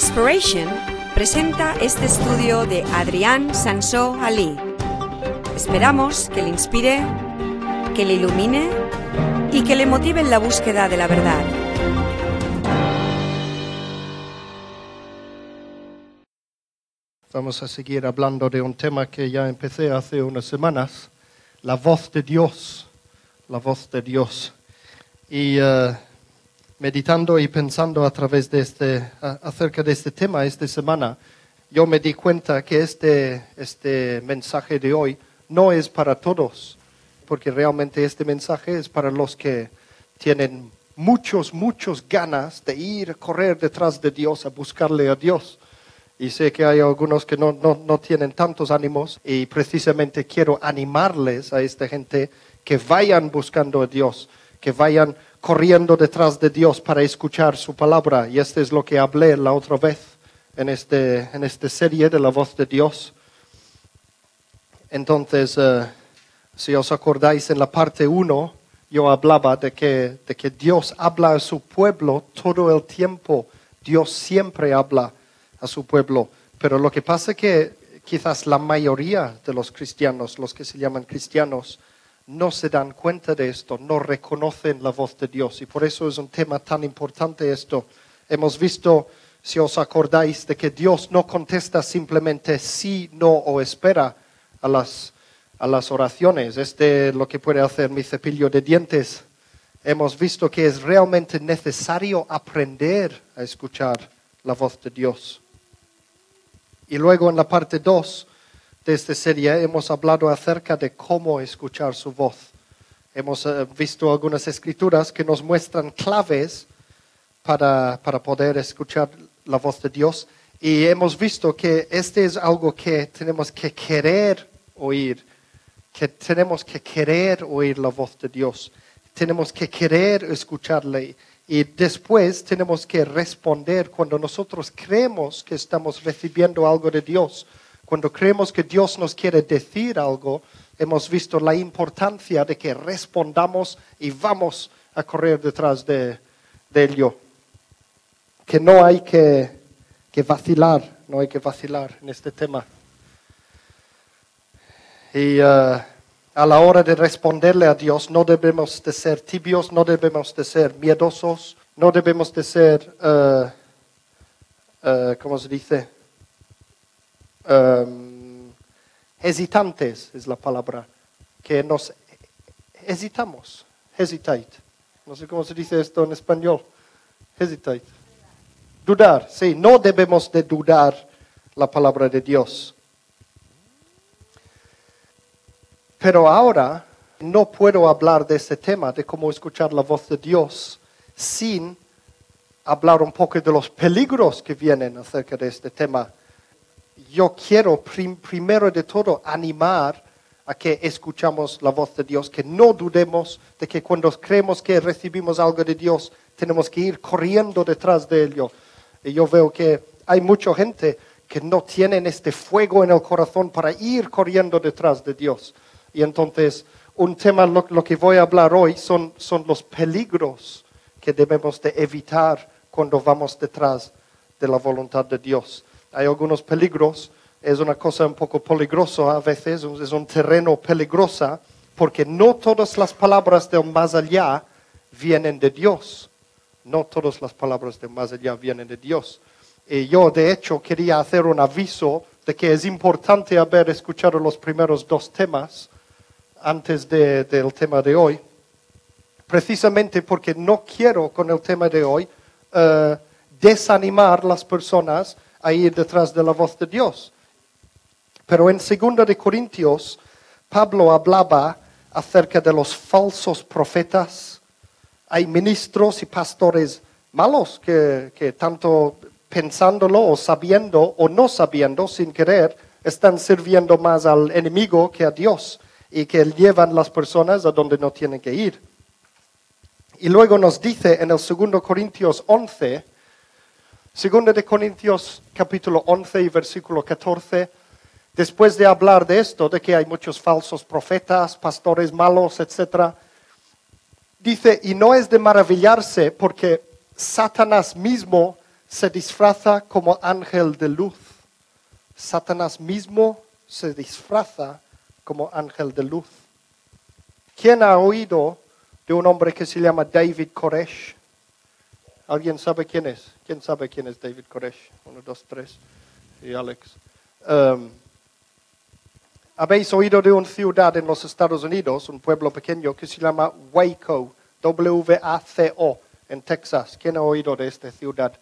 Inspiration presenta este estudio de Adrián Sansó Ali. Esperamos que le inspire, que le ilumine y que le motive en la búsqueda de la verdad. Vamos a seguir hablando de un tema que ya empecé hace unas semanas, la voz de Dios, la voz de Dios. Y eh, meditando y pensando a través de este, a- acerca de este tema esta semana, yo me di cuenta que este, este mensaje de hoy no es para todos, porque realmente este mensaje es para los que tienen muchos, muchos ganas de ir, correr detrás de Dios, a buscarle a Dios. Y sé que hay algunos que no, no, no tienen tantos ánimos y precisamente quiero animarles a esta gente que vayan buscando a Dios, que vayan corriendo detrás de Dios para escuchar su palabra. Y esto es lo que hablé la otra vez en, este, en esta serie de la voz de Dios. Entonces, eh, si os acordáis en la parte 1, yo hablaba de que, de que Dios habla a su pueblo todo el tiempo. Dios siempre habla a su pueblo. Pero lo que pasa es que quizás la mayoría de los cristianos, los que se llaman cristianos, no se dan cuenta de esto, no reconocen la voz de Dios. Y por eso es un tema tan importante esto. Hemos visto, si os acordáis, de que Dios no contesta simplemente sí, no o espera a las, a las oraciones. Este es lo que puede hacer mi cepillo de dientes. Hemos visto que es realmente necesario aprender a escuchar la voz de Dios. Y luego en la parte 2 de esta serie hemos hablado acerca de cómo escuchar su voz. Hemos eh, visto algunas escrituras que nos muestran claves para, para poder escuchar la voz de Dios. Y hemos visto que este es algo que tenemos que querer oír, que tenemos que querer oír la voz de Dios, tenemos que querer escucharle y después tenemos que responder cuando nosotros creemos que estamos recibiendo algo de Dios, cuando creemos que Dios nos quiere decir algo, hemos visto la importancia de que respondamos y vamos a correr detrás de, de ello que no hay que, vacilar, no hay que vacilar en este tema. Y eh, a la hora de responderle a Dios no debemos de ser tibios, no debemos de ser miedosos, no debemos de ser, eh, ¿cómo se dice? Em, hesitantes es la palabra, que nos hesitamos, hesitate. No sé cómo se dice esto en español. Hesitate. Dudar, sí, no debemos de dudar la palabra de Dios. Pero ahora no puedo hablar de este tema, de cómo escuchar la voz de Dios, sin hablar un poco de los peligros que vienen acerca de este tema. Yo quiero prim- primero de todo animar a que escuchamos la voz de Dios, que no dudemos de que cuando creemos que recibimos algo de Dios, tenemos que ir corriendo detrás de ello. Y yo veo que hay mucha gente que no tienen este fuego en el corazón para ir corriendo detrás de Dios. Y entonces, un tema, lo, lo que voy a hablar hoy son, son los peligros que debemos de evitar cuando vamos detrás de la voluntad de Dios. Hay algunos peligros, es una cosa un poco peligrosa a veces, es un terreno peligrosa, porque no todas las palabras del más allá vienen de Dios. No todas las palabras del más allá vienen de Dios. Y yo, de hecho, quería hacer un aviso de que es importante haber escuchado los primeros dos temas antes de- del tema de hoy, precisamente porque no quiero con el tema de hoy eh, desanimar las personas a ir detrás de la voz de Dios. Pero en 2 de Corintios, Pablo hablaba acerca de los falsos profetas. Hay ministros y pastores malos que, que tanto pensándolo o sabiendo o no sabiendo, sin querer, están sirviendo más al enemigo que a Dios y que llevan las personas a donde no tienen que ir. Y luego nos dice en el 2 Corintios 11, 2 de Corintios capítulo 11 y versículo 14, después de hablar de esto, de que hay muchos falsos profetas, pastores malos, etc., dice, y no es de maravillarse porque Satanás mismo se disfraza como ángel de luz. Satanás mismo se disfraza como ángel de luz. ¿Quién ha oído de un hombre que se llama David Koresh? ¿Alguien sabe quién es? ¿Quién sabe quién es David Koresh? Uno, dos, tres. Y Alex. Um, ¿Habéis oído de una ciudad en los Estados Unidos, un pueblo pequeño que se llama Waco? W-A-C-O, en Texas. ¿Quién ha oído de esta ciudad?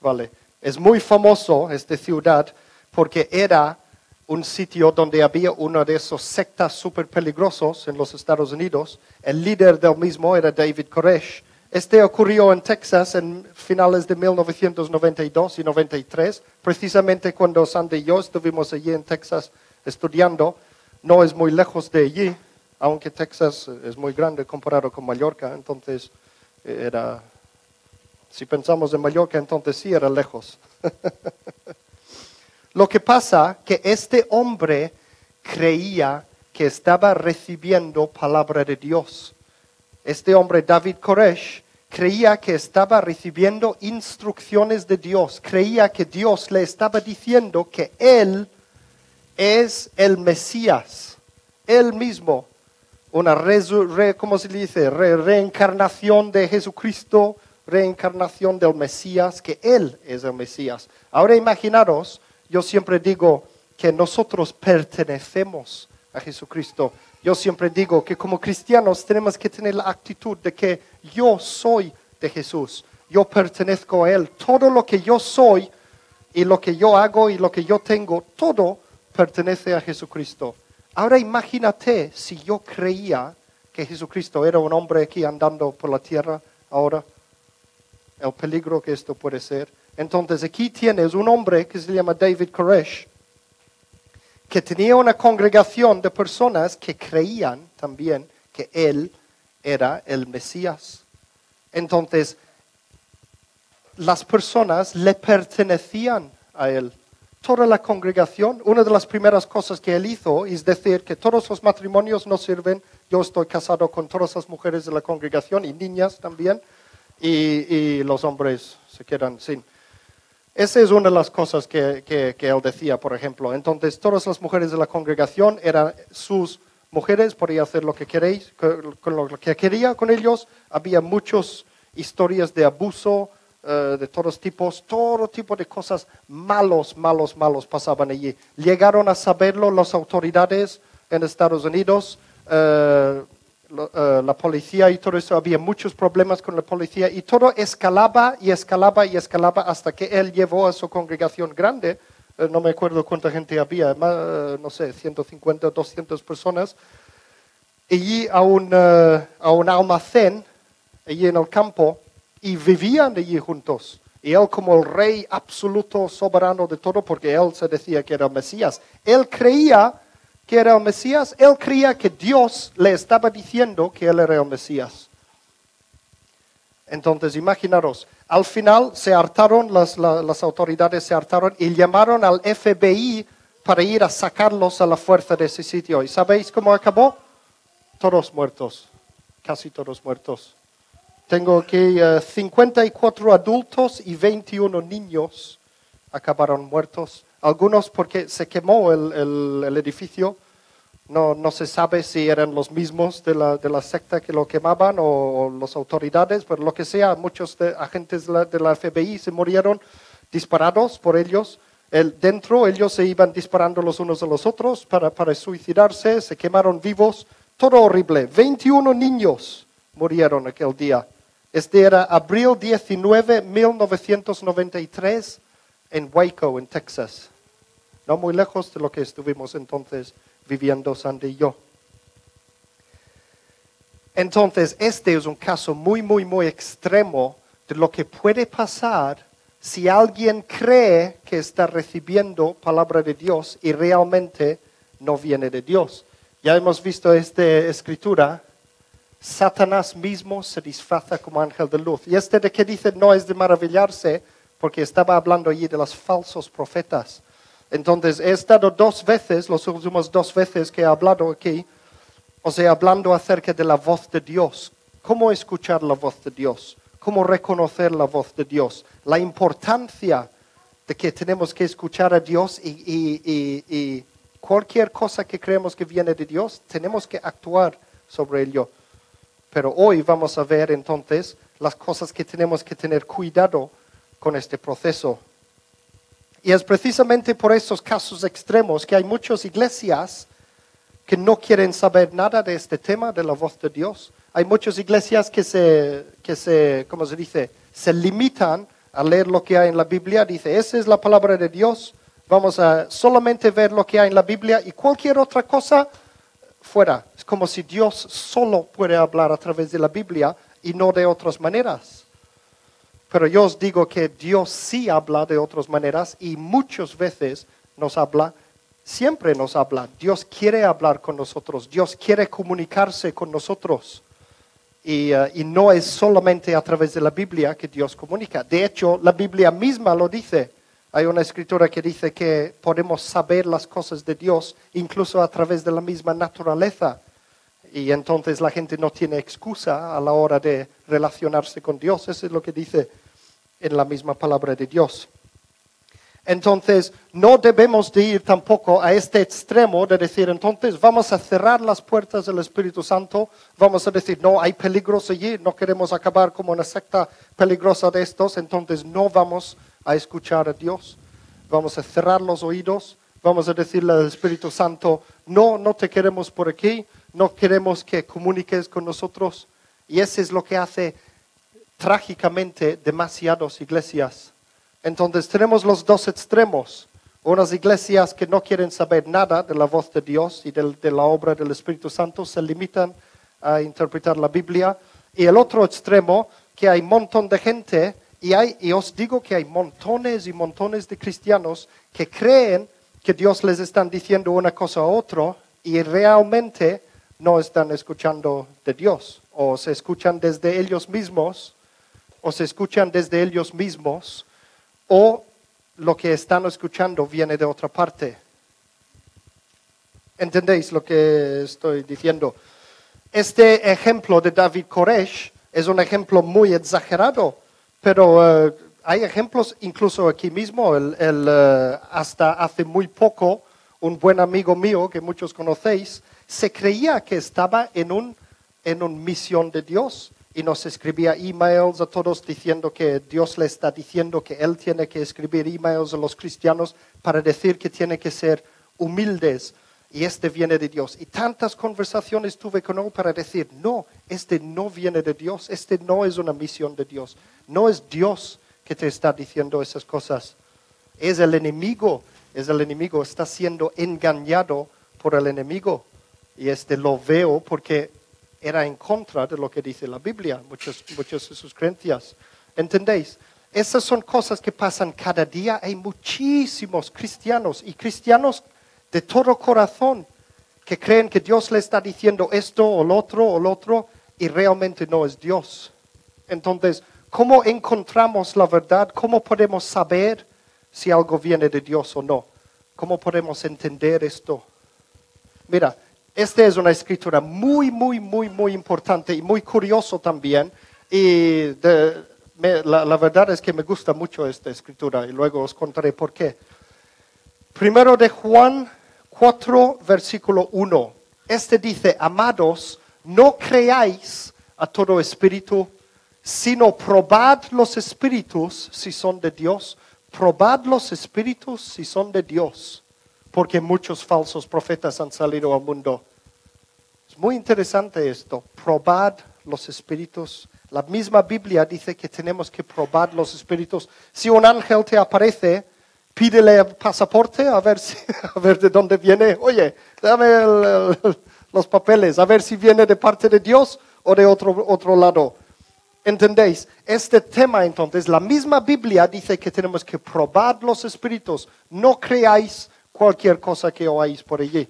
Vale. Es muy famoso esta ciudad porque era un sitio donde había uno de esos sectas súper peligrosos en los Estados Unidos. El líder del mismo era David Koresh. Este ocurrió en Texas en finales de 1992 y 93, precisamente cuando Sandy y yo estuvimos allí en Texas estudiando. No es muy lejos de allí, aunque Texas es muy grande comparado con Mallorca, entonces eh, era, si pensamos en Mallorca, entonces sí era lejos. Lo que pasa que este hombre creía que estaba recibiendo palabra de Dios. Este hombre, David Koresh, creía que estaba recibiendo instrucciones de Dios, creía que Dios le estaba diciendo que él es el Mesías, él mismo, una ¿cómo se dice? reencarnación de Jesucristo, reencarnación del Mesías, que Él es el Mesías. Ahora imaginaros, yo siempre digo que nosotros pertenecemos a Jesucristo. Yo siempre digo que como cristianos tenemos que tener la actitud de que yo soy de Jesús, yo pertenezco a Él. Todo lo que yo soy y lo que yo hago y lo que yo tengo, todo pertenece a Jesucristo. Ahora imagínate si yo creía que Jesucristo era un hombre aquí andando por la tierra ahora, el peligro que esto puede ser. Entonces aquí tienes un hombre que se llama David Koresh, que tenía una congregación de personas que creían también que él era el Mesías. Entonces, las personas le pertenecían a él toda la congregación, una de las primeras cosas que él hizo es decir que todos los matrimonios no sirven. Yo estoy casado con todas las mujeres de la congregación y niñas también, y, los hombres se quedan sin. Esa es una de las cosas que, él decía, por ejemplo. Entonces, todas las mujeres de la congregación eran sus mujeres, podía hacer lo que queréis, con lo que quería con ellos. Había muchas historias de abuso, eh, de todos tipos, todo tipo de cosas malos, malos, malos pasaban allí. Llegaron a saberlo las autoridades en Estados Unidos, eh, eh, la policía y todo eso. Había muchos problemas con la policía y todo escalaba y escalaba y escalaba hasta que él llevó a su congregación grande. no me acuerdo cuánta gente había, no sé, 150, 200 personas. Allí a un, a un almacén, allí en el campo, y vivían allí juntos. Y él como el rey absoluto, soberano de todo, porque él se decía que era Mesías. Él creía que era el Mesías, él creía que Dios le estaba diciendo que él era el Mesías. Entonces, imaginaros, al final se hartaron, las, autoridades se hartaron y llamaron al FBI para ir a sacarlos a la fuerza de ese sitio. ¿Y sabéis cómo acabó? Todos muertos, casi todos muertos. Tengo aquí 54 adultos y 21 niños acabaron muertos. Algunos porque se quemó el, edificio. No, no, se sabe si eran los mismos de la, de la secta que lo quemaban o, las autoridades, pero lo que sea, muchos agentes de la, de la, FBI se murieron disparados por ellos. El, dentro ellos se iban disparando los unos a los otros para, para suicidarse, se quemaron vivos. Todo horrible. 21 niños murieron aquel día. Este era abril 19, 1993, en Waco, en Texas. No muy lejos de lo que estuvimos entonces viviendo Sandy y yo. Entonces, este es un caso muy, muy, muy extremo de lo que puede pasar si alguien cree que está recibiendo palabra de Dios y realmente no viene de Dios. Ya hemos visto esta escritura Satanás mismo se disfraza como ángel de luz. Y este de que dice no es de maravillarse, porque estaba hablando allí de los falsos profetas. Entonces, he estado dos veces, las últimas dos veces que he hablado aquí, o sea, hablando acerca de la voz de Dios. ¿Cómo escuchar la voz de Dios? cómo reconocer la voz de Dios, la importancia de que tenemos que escuchar a Dios y- y cualquier cosa que creemos que viene de Dios, tenemos que actuar sobre ello. Pero hoy vamos a ver entonces las cosas que tenemos que tener cuidado con este proceso. Y es precisamente por estos casos extremos que hay muchas iglesias que no quieren saber nada de este tema de la voz de Dios. Hay muchas iglesias que se, que se, ¿cómo se dice? Se limitan a leer lo que hay en la Biblia. Dice, esa es la palabra de Dios. Vamos a solamente ver lo que hay en la Biblia y cualquier otra cosa fuera. Es como si Dios solo puede hablar a través de la Biblia y no de otras maneras. Pero yo os digo que Dios sí habla de otras maneras y muchas veces nos habla, siempre nos habla. Dios quiere hablar con nosotros, Dios quiere comunicarse con nosotros. Y, eh, y no es solamente a través de la Biblia que Dios comunica. De hecho, la Biblia misma lo dice. Hay una escritura que dice que podemos saber las cosas de Dios incluso a través de la misma naturaleza. Y entonces la gente no tiene excusa a la hora de relacionarse con Dios. Eso es lo que dice en la misma palabra de Dios. Entonces, no debemos de ir tampoco a este extremo de decir, entonces vamos a cerrar las puertas del Espíritu Santo, vamos a decir, no, hay peligros allí, no queremos acabar como una secta peligrosa de estos, entonces no vamos a escuchar a Dios, vamos a cerrar los oídos, vamos a decirle al Espíritu Santo, no, no te queremos por aquí, no queremos que comuniques con nosotros. Y eso es lo que hace trágicamente demasiadas iglesias. Entonces tenemos los dos extremos. Unas iglesias que no quieren saber nada de la voz de Dios y de, la obra del Espíritu Santo, se limitan a interpretar la Biblia. Y el otro extremo, que hay un montón de gente, y os digo que hay montones y montones de cristianos que creen que Dios les está diciendo una cosa a otro y realmente no están escuchando de Dios. O se escuchan desde ellos mismos, o se escuchan desde ellos mismos, o lo que están escuchando viene de otra parte. ¿Entendéis lo que estoy diciendo? Este ejemplo de David Koresh es un ejemplo muy exagerado, pero eh, hay ejemplos incluso aquí mismo. El- el, eh, hasta hace muy poco, un buen amigo mío que muchos conocéis se creía que estaba en un en una misión de Dios y nos escribía emails a todos diciendo que Dios le está diciendo que él tiene que escribir emails a los cristianos para decir que tiene que ser humildes y este viene de Dios. Y tantas conversaciones tuve con él para decir, no, este no viene de Dios, este no es una misión de Dios, no es Dios que te está diciendo esas cosas, es el enemigo, es el enemigo, está siendo engañado por el enemigo. Y este lo veo porque era en contra de lo que dice la Biblia, muchas, muchas de sus creencias. ¿Entendéis? Esas son cosas que pasan cada día. Hay muchísimos cristianos y cristianos de todo corazón que creen que Dios le está diciendo esto o lo otro o lo otro y realmente no es Dios. Entonces, ¿cómo encontramos la verdad? ¿Cómo podemos saber si algo viene de Dios o no? ¿Cómo podemos entender esto? Mira, esta es una escritura muy, muy, muy, muy importante y muy curioso también. Y la, la verdad es que me gusta mucho esta escritura y luego os contaré por qué. Primero de Juan 4, versículo 1. Este dice, amados, no creáis a todo espíritu, sino probad los espíritus si son de Dios. Probad los espíritus si son de Dios, porque muchos falsos profetas han salido al mundo. Muy interesante esto. Probad los espíritus. La misma Biblia dice que tenemos que probar los espíritus. Si un ángel te aparece, pídele el pasaporte a ver, si, a ver de dónde viene. Oye, dame los papeles, a ver si viene de parte de Dios o de otro, otro lado. ¿Entendéis? Este tema entonces, la misma Biblia dice que tenemos que probar los espíritus. No creáis cualquier cosa que oáis por allí.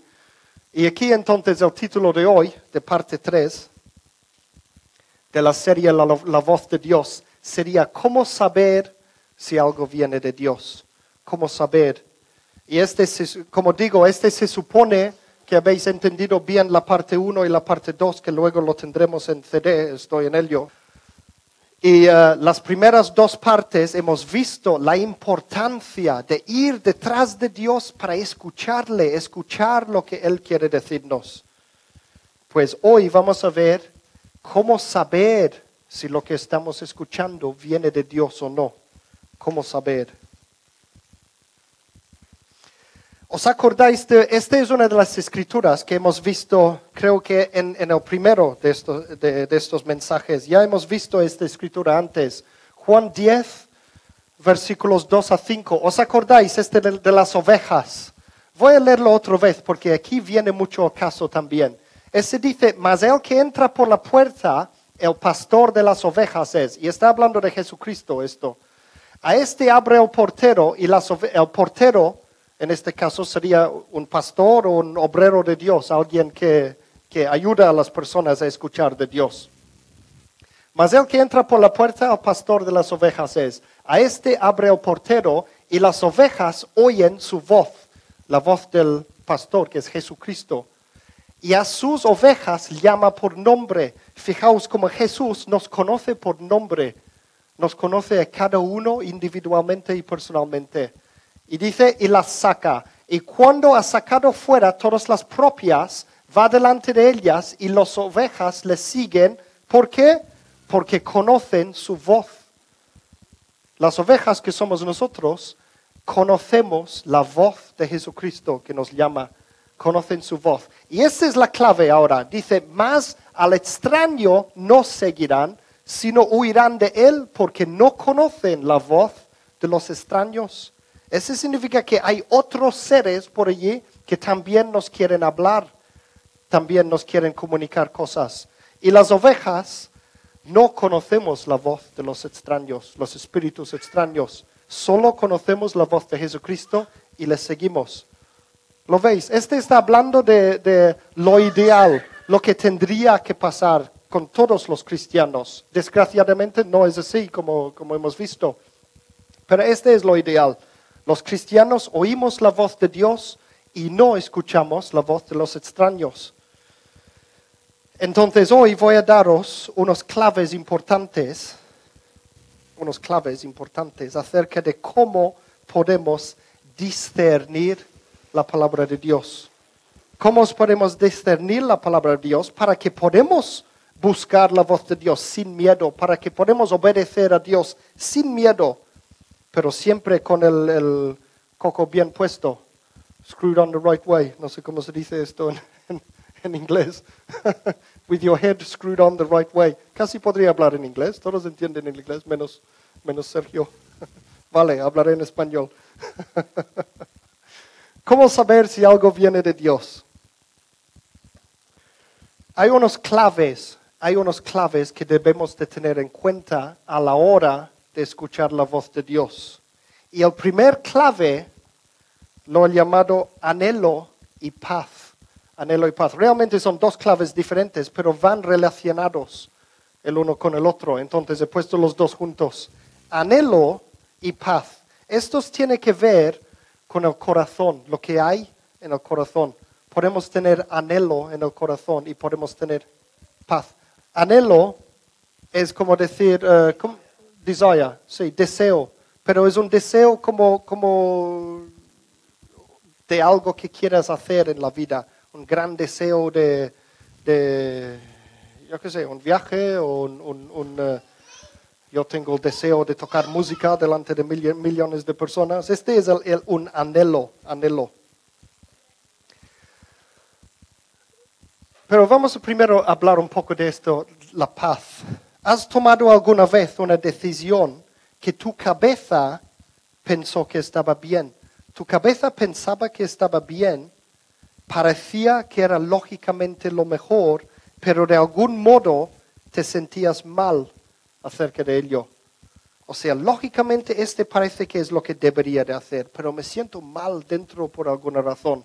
Y aquí entonces el título de hoy, de parte 3, de la serie la, voz de Dios, sería ¿Cómo saber si algo viene de Dios? ¿Cómo saber? Y este, se- como digo, este se supone que habéis entendido bien la parte 1 y la parte 2, que luego lo tendremos en CD, estoy en ello. Y eh, las primeras dos partes hemos visto la importancia de ir detrás de Dios para escucharle, escuchar lo que Él quiere decirnos. Pues hoy vamos a ver cómo saber si lo que estamos escuchando viene de Dios o no. ¿Cómo saber? ¿Os acordáis de, esta es una de las escrituras que hemos visto, creo que en, el primero de estos, de, estos mensajes, ya hemos visto esta escritura antes, Juan 10, versículos 2 a 5. ¿Os acordáis este de, las ovejas? Voy a leerlo otra vez porque aquí viene mucho caso también. Ese dice, mas el que entra por la puerta, el pastor de las ovejas es, y está hablando de Jesucristo esto. A este abre el portero y las el portero en este caso sería un pastor o un obrero de Dios, alguien que, que ayuda a las personas a escuchar de Dios. Mas el que entra por la puerta, el pastor de las ovejas es. A este abre el portero y las ovejas oyen su voz, la voz del pastor, que es Jesucristo. Y a sus ovejas llama por nombre. Fijaos como Jesús nos conoce por nombre, nos conoce a cada uno individualmente y personalmente. Y dice, y las saca. Y cuando ha sacado fuera todas las propias, va delante de ellas y las ovejas le siguen. ¿Por qué? Porque conocen su voz. Las ovejas que somos nosotros conocemos la voz de Jesucristo que nos llama, conocen su voz. Y esa es la clave ahora. Dice, más al extraño no seguirán, sino huirán de él porque no conocen la voz de los extraños. Eso significa que hay otros seres por allí que también nos quieren hablar, también nos quieren comunicar cosas. Y las ovejas no conocemos la voz de los extraños, los espíritus extraños. Solo conocemos la voz de Jesucristo y le seguimos. ¿Lo veis? Este está hablando de, lo ideal, lo que tendría que pasar con todos los cristianos. Desgraciadamente no es así como, como hemos visto. Pero este es lo ideal. Los cristianos oímos la voz de Dios y no escuchamos la voz de los extraños. Entonces hoy voy a daros unos claves importantes, unos claves importantes acerca de cómo podemos discernir la palabra de Dios. ¿Cómo podemos discernir la palabra de Dios para que podamos buscar la voz de Dios sin miedo, para que podamos obedecer a Dios sin miedo? Pero siempre con el, coco bien puesto, screwed on the right way. No sé cómo se dice esto en, inglés. With your head screwed on the right way. Casi podría hablar en inglés, todos entienden en inglés, menos, menos Sergio. vale, hablaré en español. ¿Cómo saber si algo viene de Dios? Hay unos claves, hay unos claves que debemos de tener en cuenta a la hora de escuchar la voz de Dios. Y el primer clave lo he llamado anhelo y paz. Anhelo y paz. Realmente son dos claves diferentes, pero van relacionados el uno con el otro. Entonces he puesto los dos juntos. Anhelo y paz. Estos tienen que ver con el corazón, lo que hay en el corazón. Podemos tener anhelo en el corazón y podemos tener paz. Anhelo es como decir, eh, desire, sí, deseo, pero es un deseo como, como de algo que quieras hacer en la vida, un gran deseo de, de yo qué sé, un viaje o un, eh, yo tengo el deseo de tocar música delante de millones de personas. Este es el, un anhelo, anhelo. Pero vamos primero a hablar un poco de esto, la paz. ¿Has tomado alguna vez una decisión que tu cabeza pensó que estaba bien? Tu cabeza pensaba que estaba bien, parecía que era lógicamente lo mejor, pero de algún modo te sentías mal acerca de ello. O sea, lógicamente este parece que es lo que debería de hacer, pero me siento mal dentro por alguna razón.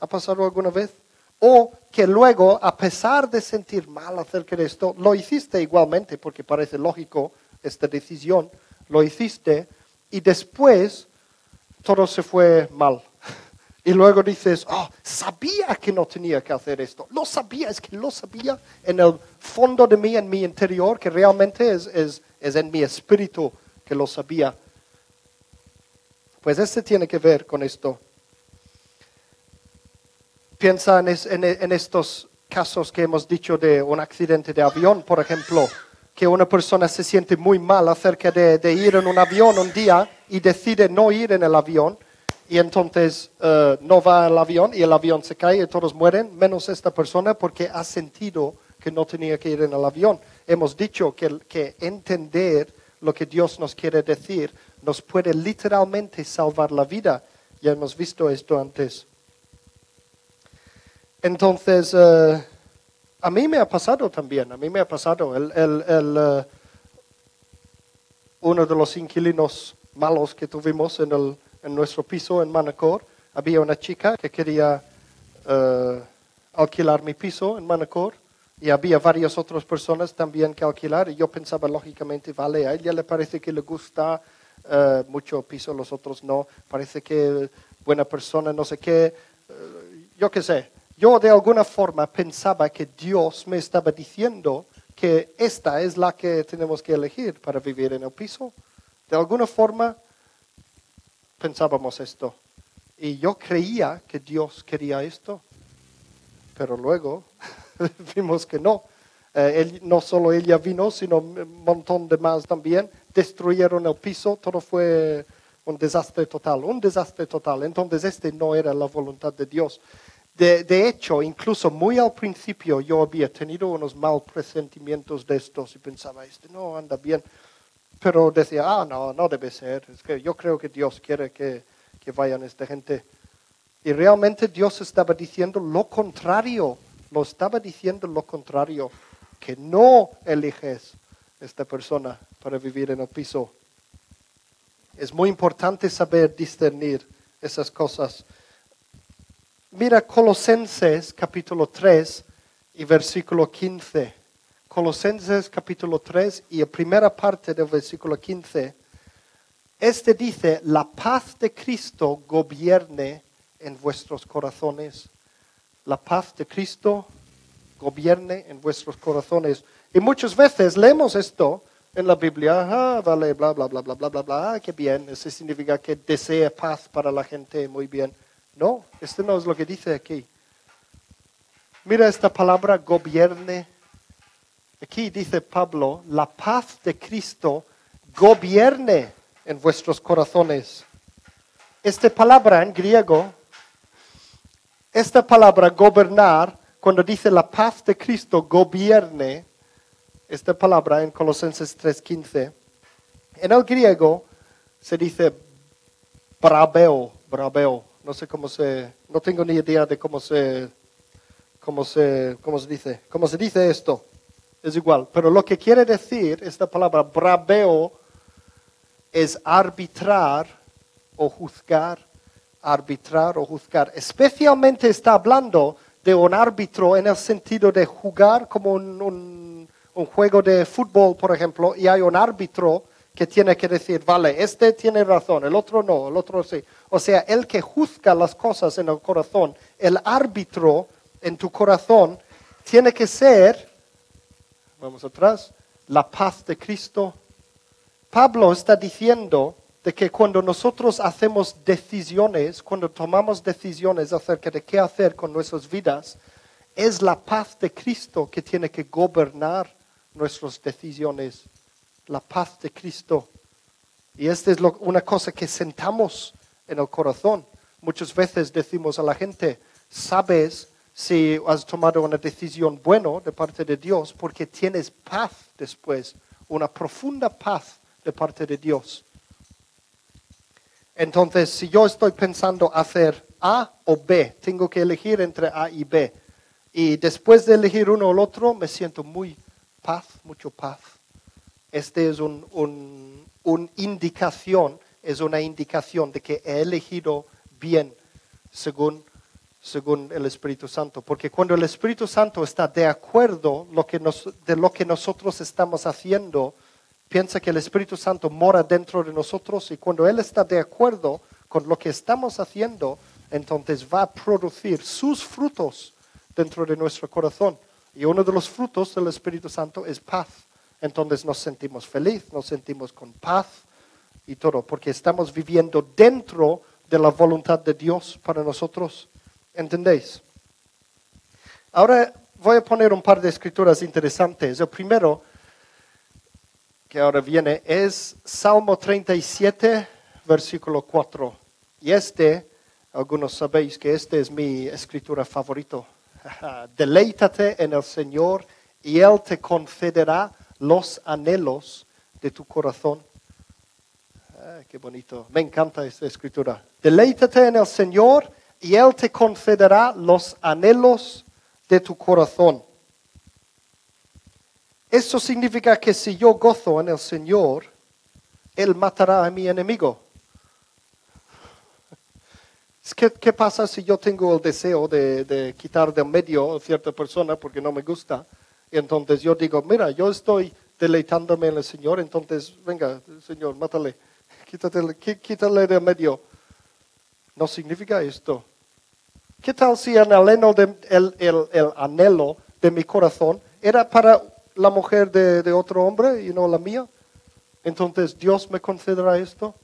¿Ha pasado alguna vez? O que luego, a pesar de sentir mal acerca de esto, lo hiciste igualmente, porque parece lógico esta decisión, lo hiciste y después todo se fue mal. Y luego dices, oh, sabía que no tenía que hacer esto. Lo sabía, es que lo sabía en el fondo de mí, en mi interior, que realmente es, es, es en mi espíritu que lo sabía. Pues este tiene que ver con esto. Piensa en, es- en- estos casos que hemos dicho de un accidente de avión, por ejemplo, que una persona se siente muy mal acerca de, de ir en un avión un día y decide no ir en el avión y entonces eh, no va al avión y el avión se cae y todos mueren, menos esta persona porque ha sentido que no tenía que ir en el avión. Hemos dicho que, que entender lo que Dios nos quiere decir nos puede literalmente salvar la vida. Ya hemos visto esto antes. Entonces, eh, a mí me ha pasado también, a mí me ha pasado. El, el- el, eh, uno de los inquilinos malos que tuvimos en, el- en nuestro piso en Manacor, había una chica que quería eh, alquilar mi piso en Manacor y había varias otras personas también que alquilar y yo pensaba lógicamente, vale, a ella le parece que le gusta eh, mucho piso, los otros no, parece que buena persona, no sé qué, eh, yo qué sé. Yo de alguna forma pensaba que Dios me estaba diciendo que esta es la que tenemos que elegir para vivir en el piso. De alguna forma pensábamos esto. Y yo creía que Dios quería esto, pero luego vimos que no. Eh, él- no solo ella vino, sino un montón de más también. Destruyeron el piso, todo fue un desastre total, un desastre total. Entonces este no era la voluntad de Dios. De, hecho, incluso muy al principio yo había tenido unos mal presentimientos de estos y pensaba, este no anda bien. Pero decía, ah, no, no debe ser. Es que yo creo que Dios quiere que, que vayan esta gente. Y realmente Dios estaba diciendo lo contrario. Lo estaba diciendo lo contrario. Que no eliges esta persona para vivir en el piso. Es muy importante saber discernir esas cosas. Mira Colosenses capítulo 3 y versículo 15. Colosenses capítulo 3 y la primera parte del versículo 15. Este dice, la paz de Cristo gobierne en vuestros corazones. La paz de Cristo gobierne en vuestros corazones. Y muchas veces leemos esto en la Biblia, ah, vale, bla, bla, bla, bla, bla, bla, bla, qué bien, eso significa que desea paz para la gente, muy bien. No, esto no es lo que dice aquí. Mira esta palabra gobierne. Aquí dice Pablo, la paz de Cristo gobierne en vuestros corazones. Esta palabra en griego, esta palabra gobernar, cuando dice la paz de Cristo gobierne, esta palabra en Colosenses 3:15, en el griego se dice brabeo, brabeo. No sé cómo se, no tengo ni idea de cómo se, cómo se, cómo se dice, cómo se dice esto. Es igual, pero lo que quiere decir esta palabra brabeo es arbitrar o juzgar, arbitrar o juzgar. Especialmente está hablando de un árbitro en el sentido de jugar como un, un- un juego de fútbol, por ejemplo, y hay un árbitro que tiene que decir, vale, este tiene razón, el otro no, el otro sí. O sea, el que juzga las cosas en el corazón, el árbitro en tu corazón, tiene que ser, vamos atrás, la paz de Cristo Pablo está diciendo de que cuando nosotros hacemos decisiones, cuando tomamos decisiones acerca de qué hacer con nuestras vidas, es la paz de Cristo que tiene que gobernar nuestras decisiones. La paz de Cristo. Y esta es una cosa que sentamos en el corazón. Muchas veces decimos a la gente, sabes si has tomado una decisión buena de parte de Dios porque tienes paz después, una profunda paz de parte de Dios. Entonces, si yo estoy pensando hacer A o B, tengo que elegir entre A y B. Y después de elegir uno o el otro, me siento muy paz, mucho paz. Este es un, un- indicación, es una indicación de que he elegido bien según, según el Espíritu Santo. Porque cuando el Espíritu Santo está de acuerdo lo que de lo que nosotros estamos haciendo, piensa que el Espíritu Santo mora dentro de nosotros y cuando Él está de acuerdo con lo que estamos haciendo, entonces va a producir sus frutos dentro de nuestro corazón. Y uno de los frutos del Espíritu Santo es paz. Entonces nos sentimos feliz, nos sentimos con paz y todo, porque estamos viviendo dentro de la voluntad de Dios para nosotros. ¿Entendéis? Ahora voy a poner un par de escrituras interesantes. El primero que ahora viene es Salmo 37, versículo 4. Y este, algunos sabéis que este es mi escritura favorito. Deleítate en el Señor y Él te concederá los anhelos de tu corazón. Ah, qué bonito. Me encanta esta escritura. Deleítate en el Señor y Él te concederá los anhelos de tu corazón. Eso significa que si yo gozo en el Señor, Él matará a mi enemigo. ¿Qué, qué pasa si yo tengo el deseo de, de, quitar del medio a cierta persona porque no me gusta? Entonces yo digo, mira, yo estoy deleitándome en el Señor, entonces venga, Señor, mátale, quítale, quítale del medio. No significa esto. ¿Qué tal si el anhelo de, de mi corazón era para la mujer de, otro hombre y no la mía? Entonces, ¿Dios me concederá esto?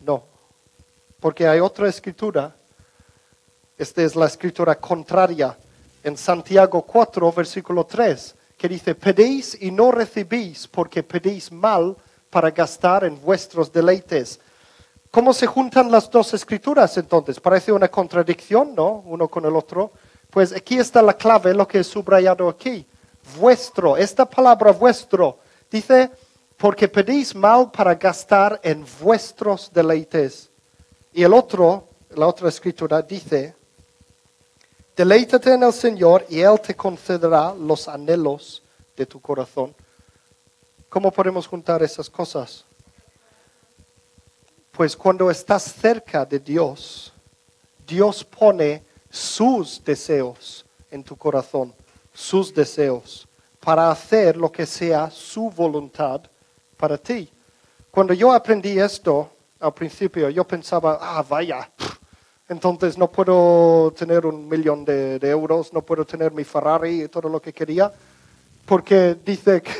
No. Porque hay otra escritura. Esta es la escritura contraria en Santiago 4, versículo 3, que dice, pedéis y no recibís porque pedéis mal para gastar en vuestros deleites. ¿Cómo se juntan las dos escrituras entonces? Parece una contradicción, ¿no? Uno con el otro. Pues aquí está la clave, lo que he subrayado aquí vuestro. Esta palabra vuestro dice, porque pedís mal para gastar en vuestros deleites. Y el otro, la otra escritura dice, deleítate en el Señor y Él te concederá los anhelos de tu corazón. ¿Cómo podemos juntar esas cosas? Pues cuando estás cerca de Dios, Dios pone sus deseos en tu corazón sus deseos, para hacer lo que sea su voluntad para ti. Cuando yo aprendí esto al principio, yo pensaba, ah, vaya, entonces no puedo tener un millón de, euros, no puedo tener mi Ferrari y todo lo que quería, porque dice que,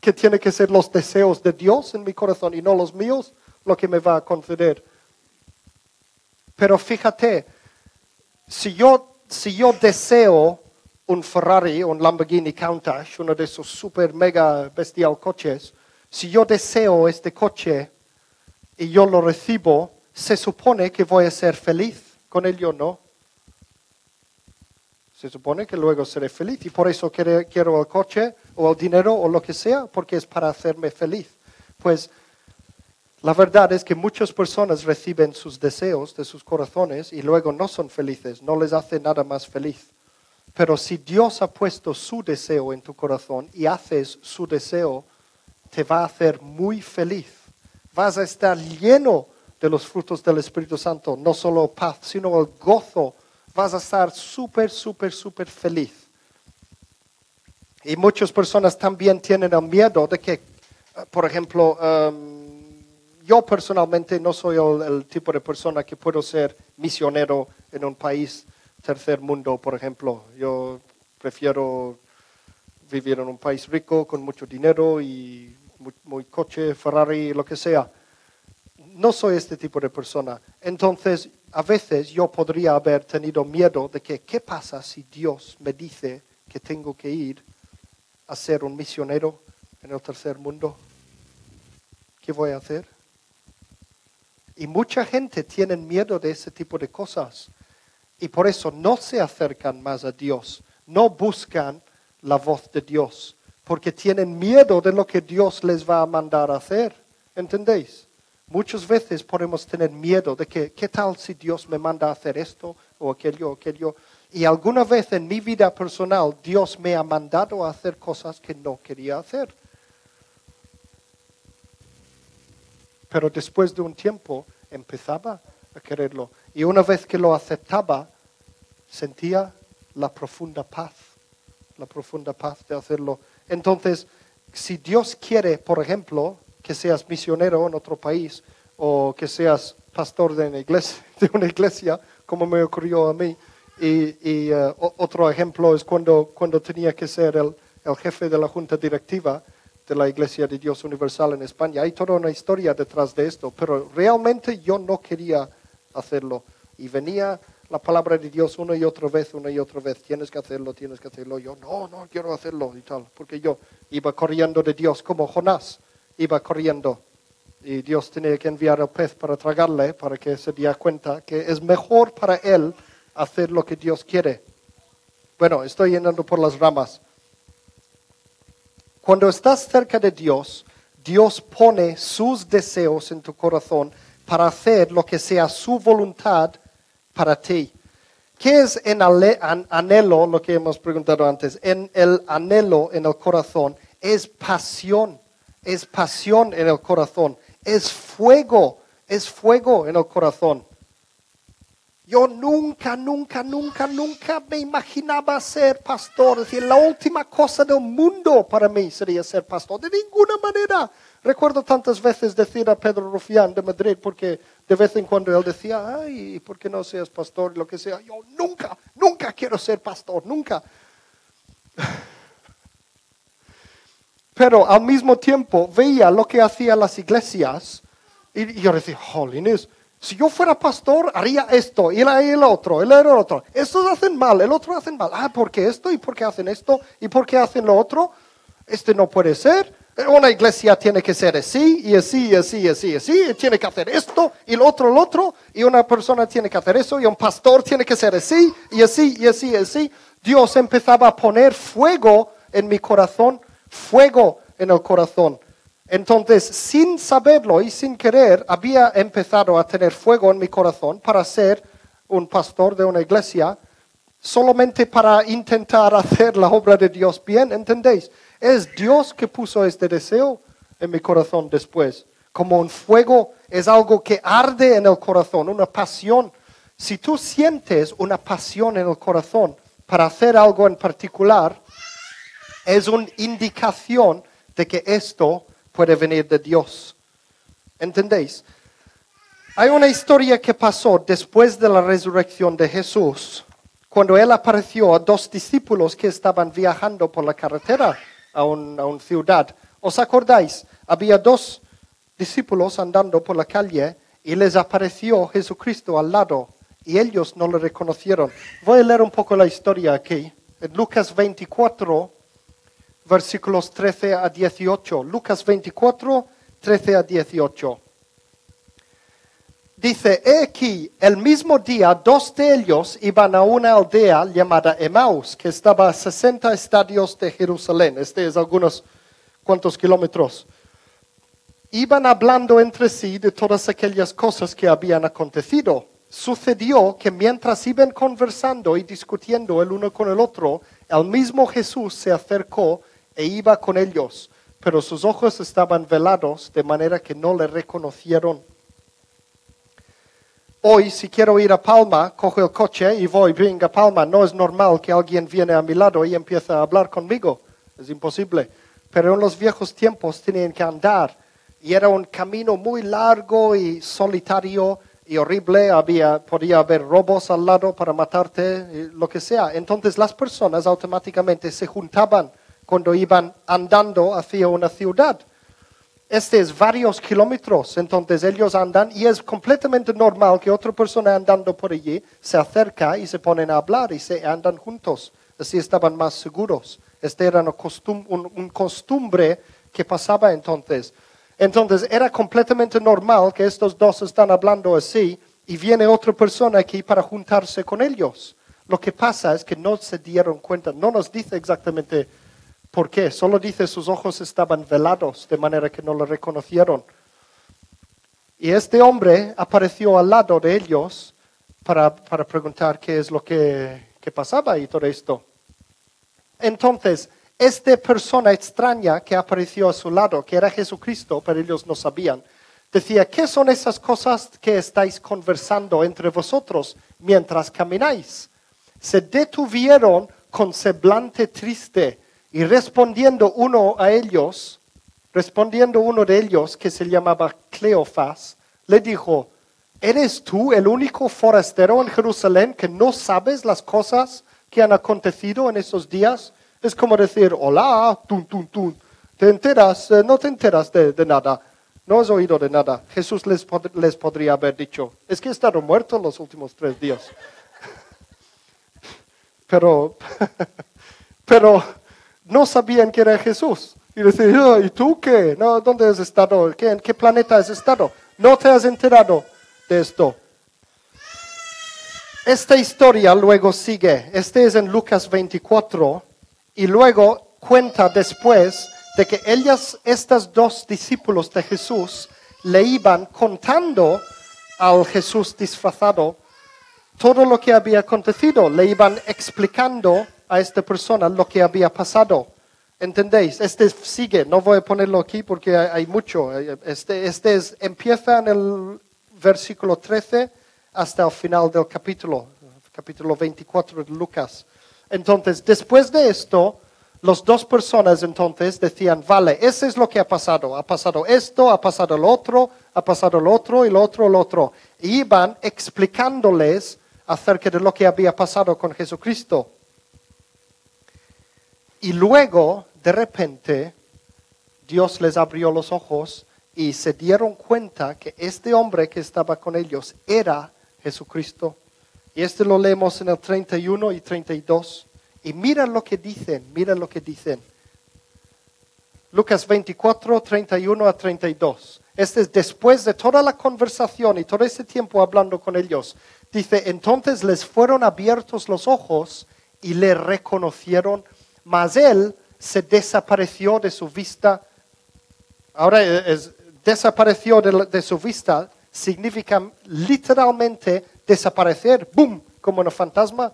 que tiene que ser los deseos de Dios en mi corazón y no los míos lo que me va a conceder. Pero fíjate, si yo, si yo deseo un Ferrari, un Lamborghini Countach, uno de esos super mega bestial coches, si yo deseo este coche y yo lo recibo, se supone que voy a ser feliz con ello, ¿no? Se supone que luego seré feliz y por eso quiero el coche o el dinero o lo que sea, porque es para hacerme feliz. Pues la verdad es que muchas personas reciben sus deseos de sus corazones y luego no son felices, no les hace nada más feliz. Pero si Dios ha puesto su deseo en tu corazón y haces su deseo, te va a hacer muy feliz. Vas a estar lleno de los frutos del Espíritu Santo, no solo paz, sino el gozo. Vas a estar súper, súper, súper feliz. Y muchas personas también tienen el miedo de que, por ejemplo, um, yo personalmente no soy el tipo de persona que puedo ser misionero en un país tercer mundo, por ejemplo. Yo prefiero vivir en un país rico, con mucho dinero y muy, coche, Ferrari, lo que sea. No soy este tipo de persona. Entonces, a veces yo podría haber tenido miedo de que, ¿qué pasa si Dios me dice que tengo que ir a ser un misionero en el tercer mundo? ¿Qué voy a hacer? Y mucha gente tiene miedo de ese tipo de cosas y por eso no se acercan más a Dios, no buscan la voz de Dios, porque tienen miedo de lo que Dios les va a mandar a hacer. ¿Entendéis? Muchas veces podemos tener miedo de que, ¿qué tal si Dios me manda a hacer esto o aquello o aquello? Y alguna vez en mi vida personal Dios me ha mandado a hacer cosas que no quería hacer. Pero después de un tiempo empezaba a quererlo. Y una vez que lo aceptaba, sentía la profunda paz, la profunda paz de hacerlo. Entonces, si Dios quiere, por ejemplo, que seas misionero en otro país o que seas pastor de una iglesia, como me ocurrió a mí, Y, eh, otro ejemplo es cuando, cuando tenía que ser el, el jefe de la junta directiva de la Iglesia de Dios Universal en España. Hay toda una historia detrás de esto, pero realmente yo no quería hacerlo. Y venía la palabra de Dios una y otra vez, una y otra vez, tienes que hacerlo, tienes que hacerlo. Yo no, no quiero hacerlo y tal, porque yo iba corriendo de Dios como Jonás, iba corriendo. Y Dios tenía que enviar al pez para tragarle, para que se diera cuenta que es mejor para él hacer lo que Dios quiere. Bueno, estoy yendo por las ramas. Cuando estás cerca de Dios, Dios pone sus deseos en tu corazón para hacer lo que sea su voluntad para ti. ¿Qué es en anhelo, lo que hemos preguntado antes? En el anhelo en el corazón es pasión, es pasión en el corazón, es fuego, es fuego en el corazón. Yo nunca, nunca, nunca, nunca me imaginaba ser pastor. Es la última cosa del mundo para mí sería ser pastor. De ninguna manera. Recuerdo tantas veces decir a Pedro Rufián de Madrid, porque de vez en cuando él decía, ay, ¿por qué no seas pastor? Lo que sea. Yo nunca, nunca quiero ser pastor, nunca. Pero al mismo tiempo veía lo que hacían las iglesias y, yo decía, jolines, si yo fuera pastor haría esto, y y el otro, el otro. Estos hacen mal, el otro hacen mal. Ah, ¿por qué esto? ¿Y por qué hacen esto? ¿Y por qué hacen lo otro? Este no puede ser. Una iglesia tiene que ser así, y así, y así, y así, y así. Y tiene que hacer esto, y el otro, el otro. Y una persona tiene que hacer eso, y un pastor tiene que ser así, y así, y así, y así. Dios empezaba a poner fuego en mi corazón, fuego en el corazón. Entonces, sin saberlo y sin querer, había empezado a tener fuego en mi corazón para ser un pastor de una iglesia, solamente para intentar hacer la obra de Dios bien, ¿entendéis? Es Dios que puso este deseo en mi corazón después. Como un fuego, es algo que arde en el corazón, una pasión. Si tú sientes una pasión en el corazón para hacer algo en particular, es una indicación de que esto puede venir de Dios. ¿Entendéis? Hay una historia que pasó después de la resurrección de Jesús, cuando él apareció a dos discípulos que estaban viajando por la carretera a, un- una ciudad. ¿Os acordáis? Había dos discípulos andando por la calle y les apareció Jesucristo al lado y ellos no le reconocieron. Voy a leer un poco la historia aquí. En Lucas 24, versículos 13 a 18. Lucas 24, 13 a 18. Dice, he aquí, el mismo día dos de ellos iban a una aldea llamada Emaús, que estaba a 60 estadios de Jerusalén. Este es algunos cuantos kilómetros. Iban hablando entre sí de todas aquellas cosas que habían acontecido. Sucedió que mientras iban conversando y discutiendo el uno con el otro, el mismo Jesús se acercó e iba con ellos, pero sus ojos estaban velados de manera que no le reconocieron. Hoy, si quiero ir a Palma, cojo el coche y voy bien a Palma. No es normal que alguien viene a mi lado y empiece a hablar conmigo. Es imposible. Pero en los viejos tiempos tenían que andar. Y era un camino muy largo y solitario y horrible. Había, podía haber robos al lado para matarte, lo que sea. Entonces las personas automáticamente se juntaban cuando iban andando hacia una ciudad. Este es varios kilómetros, entonces ellos andan y es completamente normal que otra persona andando por allí se acerca y se ponen a hablar y se andan juntos. Así estaban más seguros. Este era una costum- un, un costumbre que pasaba entonces. Entonces era completamente normal que estos dos están hablando así y viene otra persona aquí para juntarse con ellos. Lo que pasa es que no se dieron cuenta, no nos dice exactamente ¿Por qué? Solo dice sus ojos estaban velados de manera que no lo reconocieron. Y este hombre apareció al lado de ellos para, para preguntar qué es lo que, que pasaba y todo esto. Entonces, esta persona extraña que apareció a su lado, que era Jesucristo, pero ellos no sabían, decía, ¿qué son esas cosas que estáis conversando entre vosotros mientras camináis? Se detuvieron con semblante triste y respondiendo uno a ellos, respondiendo uno de ellos, que se llamaba Cleofás, le dijo, ¿Eres tú el único forastero en Jerusalén que no sabes las cosas que han acontecido en esos días? Es como decir, hola, tum, tum, tum. ¿Te enteras? Eh, no te enteras de, de nada. No has oído de nada. Jesús les, pod- les podría haber dicho, es que he estado muerto los últimos tres días. Pero, pero no sabían que era Jesús. Y decir, "Ah, ¿y tú qué? No, ¿Dónde has estado? ¿Qué- ¿En qué planeta has estado? No te has enterado de esto. Esta historia luego sigue. Este es en Lucas 24 y luego cuenta después de que ellas, estas dos discípulos de Jesús, le iban contando al Jesús disfrazado todo lo que había acontecido. Le iban explicando a esta persona lo que había pasado. ¿Entendéis? Este sigue, no voy a ponerlo aquí porque hay, mucho. Este, este es, empieza en el versículo 13 hasta el final del capítulo, capítulo 24 de Lucas. Entonces, después de esto, las dos personas entonces decían, vale, eso es lo que ha pasado. Ha pasado esto, ha pasado lo otro, ha pasado lo otro y lo otro, lo otro. Y iban explicándoles acerca de lo que había pasado con Jesucristo. Y luego, de repente, Dios les abrió los ojos y se dieron cuenta que este hombre que estaba con ellos era Jesucristo. Y este lo leemos en el 31 y 32. Y mira lo que dicen, mira lo que dicen. Lucas 24, 31 a 32. Este es después de toda la conversación y todo ese tiempo hablando con ellos. Dice, entonces les fueron abiertos los ojos y le reconocieron, mas él se desapareció de su vista. Ahora es, desapareció de, su vista significa literalmente desaparecer, boom, como un fantasma.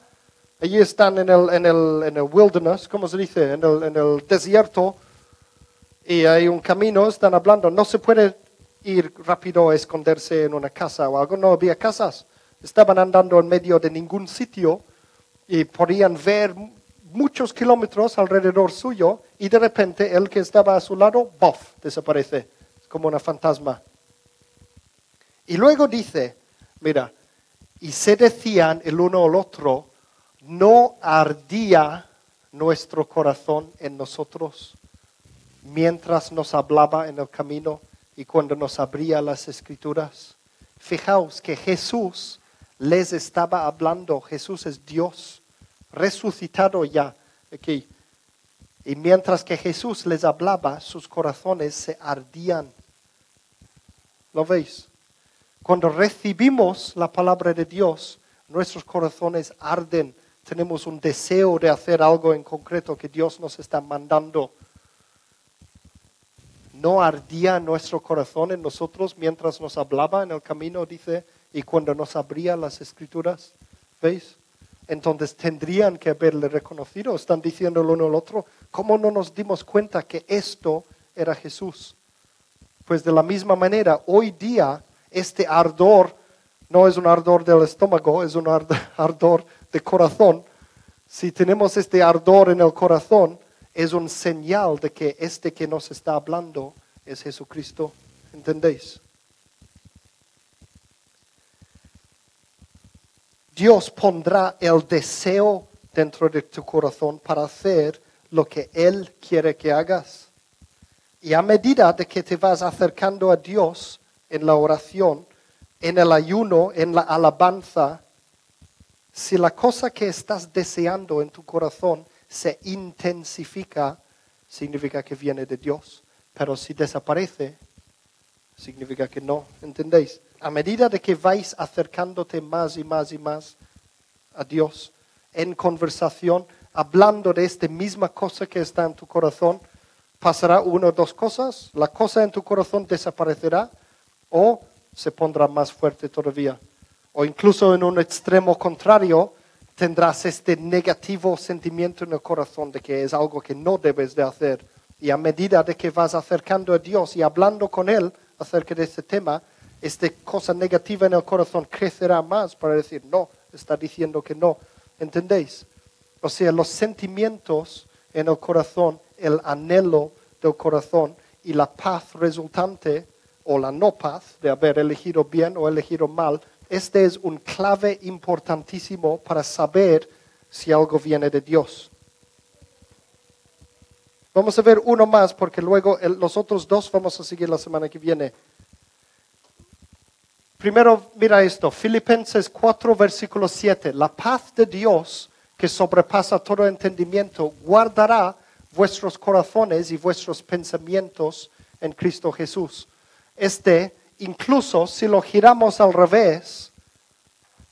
Allí están en el, en el, en el wilderness, ¿cómo se dice? En el desierto y hay un camino, están hablando. No se puede ir rápido a esconderse en una casa o algo, no había casas. Estaban andando en medio de ningún sitio y podían ver muchos kilómetros alrededor suyo y de repente el que estaba a su lado, ¡bof!, desaparece, como una fantasma. Y luego dice, mira, y se decían el uno al otro, no ardía nuestro corazón en nosotros mientras nos hablaba en el camino y cuando nos abría las escrituras. Fijaos que Jesús les estaba hablando, Jesús es Dios, resucitado ya aquí. Y mientras que Jesús les hablaba, sus corazones se ardían. ¿Lo veis? Cuando recibimos la palabra de Dios, nuestros corazones arden. Tenemos un deseo de hacer algo en concreto que Dios nos está mandando. ¿No ardía nuestro corazón en nosotros mientras nos hablaba en el camino, dice, y cuando nos abría las escrituras? ¿Veis? Entonces tendrían que haberle reconocido. Están diciendo el uno al otro, ¿cómo no nos dimos cuenta que esto era Jesús? Pues de la misma manera, hoy día este ardor no es un ardor del estómago, es un ard- ardor de corazón. Si tenemos este ardor en el corazón, es un señal de que este que nos está hablando es Jesucristo. ¿Entendéis? Dios pondrá el deseo dentro de tu corazón para hacer lo que Él quiere que hagas. Y a medida de que te vas acercando a Dios en la oración, en el ayuno, en la alabanza, si la cosa que estás deseando en tu corazón se intensifica, significa que viene de Dios. Pero si desaparece, significa que no. ¿Entendéis? A medida de que vais acercándote más y más y más a Dios en conversación, hablando de esta misma cosa que está en tu corazón, pasará una o dos cosas. La cosa en tu corazón desaparecerá o se pondrá más fuerte todavía. O incluso en un extremo contrario, tendrás este negativo sentimiento en el corazón de que es algo que no debes de hacer. Y a medida de que vas acercando a Dios y hablando con Él acerca de este tema, esta cosa negativa en el corazón crecerá más para decir, no, está diciendo que no. ¿Entendéis? O sea, los sentimientos en el corazón, el anhelo del corazón y la paz resultante o la no paz de haber elegido bien o elegido mal, este es un clave importantísimo para saber si algo viene de Dios. Vamos a ver uno más porque luego los otros dos vamos a seguir la semana que viene. Primero, mira esto, Filipenses 4, versículo 7. La paz de Dios, que sobrepasa todo entendimiento, guardará vuestros corazones y vuestros pensamientos en Cristo Jesús. Este, incluso si lo giramos al revés,